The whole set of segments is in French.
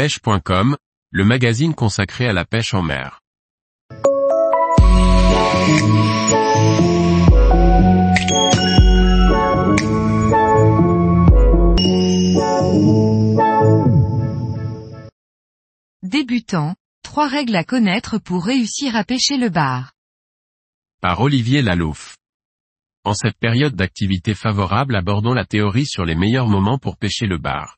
pêche.com, le magazine consacré à la pêche en mer. Débutant, trois règles à connaître pour réussir à pêcher le bar. Par Olivier Lalouf. En cette période d'activité favorable abordons la théorie sur les meilleurs moments pour pêcher le bar.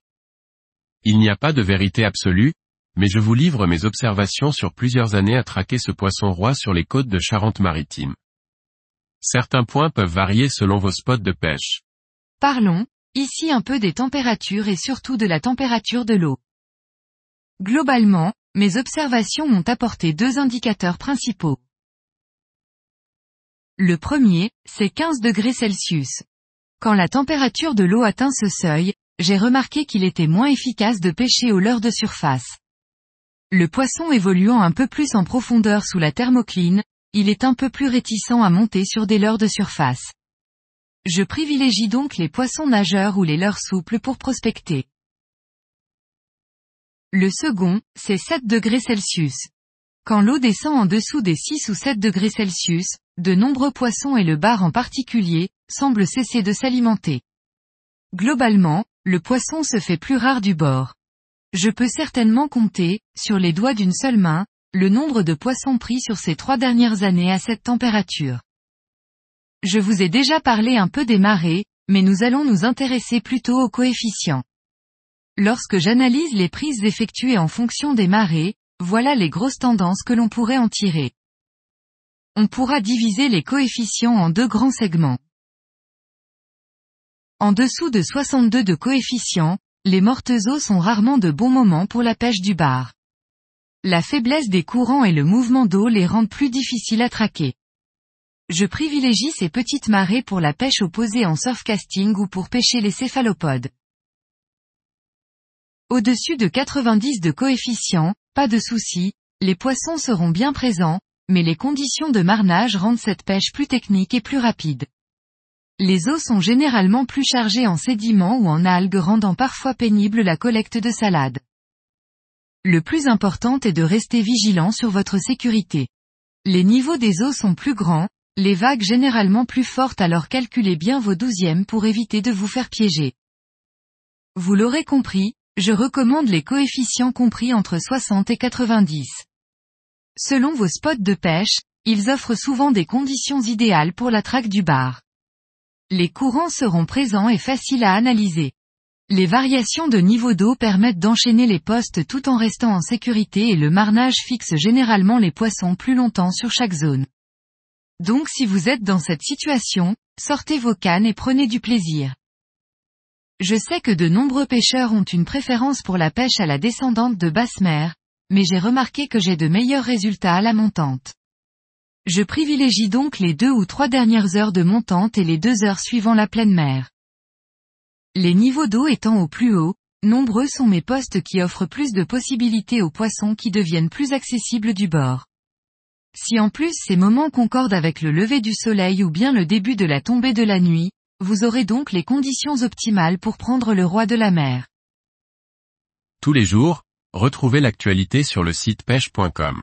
Il n'y a pas de vérité absolue, mais je vous livre mes observations sur plusieurs années à traquer ce poisson roi sur les côtes de Charente-Maritime. Certains points peuvent varier selon vos spots de pêche. Parlons, ici un peu des températures et surtout de la température de l'eau. Globalement, mes observations m'ont apporté deux indicateurs principaux. Le premier, c'est 15 degrés Celsius. Quand la température de l'eau atteint ce seuil, j'ai remarqué qu'il était moins efficace de pêcher au leurre de surface. Le poisson évoluant un peu plus en profondeur sous la thermocline, il est un peu plus réticent à monter sur des leurres de surface. Je privilégie donc les poissons nageurs ou les leurres souples pour prospecter. Le second, c'est 7 degrés Celsius. Quand l'eau descend en dessous des 6 ou 7 degrés Celsius, de nombreux poissons et le bar en particulier, semblent cesser de s'alimenter. Globalement, le poisson se fait plus rare du bord. Je peux certainement compter, sur les doigts d'une seule main, le nombre de poissons pris sur ces trois dernières années à cette température. Je vous ai déjà parlé un peu des marées, mais nous allons nous intéresser plutôt aux coefficients. Lorsque j'analyse les prises effectuées en fonction des marées, voilà les grosses tendances que l'on pourrait en tirer. On pourra diviser les coefficients en deux grands segments. En dessous de 62 de coefficients, les mortes eaux sont rarement de bons moments pour la pêche du bar. La faiblesse des courants et le mouvement d'eau les rendent plus difficiles à traquer. Je privilégie ces petites marées pour la pêche opposée en surfcasting ou pour pêcher les céphalopodes. Au-dessus de 90 de coefficient, pas de souci, les poissons seront bien présents, mais les conditions de marnage rendent cette pêche plus technique et plus rapide. Les eaux sont généralement plus chargées en sédiments ou en algues rendant parfois pénible la collecte de salade. Le plus important est de rester vigilant sur votre sécurité. Les niveaux des eaux sont plus grands, les vagues généralement plus fortes alors calculez bien vos douzièmes pour éviter de vous faire piéger. Vous l'aurez compris, je recommande les coefficients compris entre 60 et 90. Selon vos spots de pêche, ils offrent souvent des conditions idéales pour la traque du bar. Les courants seront présents et faciles à analyser. Les variations de niveau d'eau permettent d'enchaîner les postes tout en restant en sécurité et le marnage fixe généralement les poissons plus longtemps sur chaque zone. Donc si vous êtes dans cette situation, sortez vos cannes et prenez du plaisir. Je sais que de nombreux pêcheurs ont une préférence pour la pêche à la descendante de basse mer, mais j'ai remarqué que j'ai de meilleurs résultats à la montante. Je privilégie donc les deux ou trois dernières heures de montante et les deux heures suivant la pleine mer. Les niveaux d'eau étant au plus haut, nombreux sont mes postes qui offrent plus de possibilités aux poissons qui deviennent plus accessibles du bord. Si en plus ces moments concordent avec le lever du soleil ou bien le début de la tombée de la nuit, vous aurez donc les conditions optimales pour prendre le roi de la mer. Tous les jours, retrouvez l'actualité sur le site pêche.com.